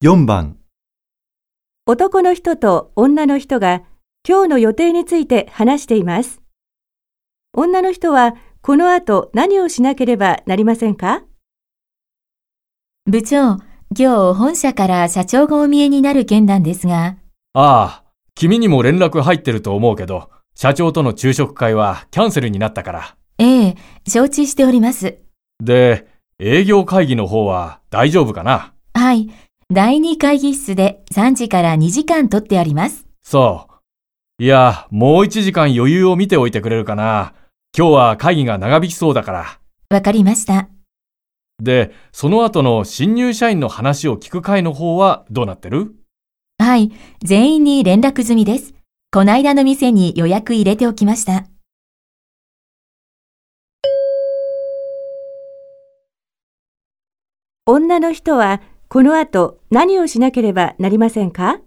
4番、男の人と女の人が今日の予定について話しています。女の人はこの後何をしなければなりませんか？部長、今日本社から社長がお見えになる件なんですが、ああ、君にも連絡入ってると思うけど、社長との昼食会はキャンセルになったから。ええ、承知しております。で、営業会議の方は大丈夫かな？はい。第2会議室で3時から2時間取ってあります。そう。いや、もう1時間余裕を見ておいてくれるかな。今日は会議が長引きそうだから。わかりました。で、その後の新入社員の話を聞く会の方はどうなってる？はい。全員に連絡済みです。こないだの店に予約入れておきました。女の人はこの後何をしなければなりませんか？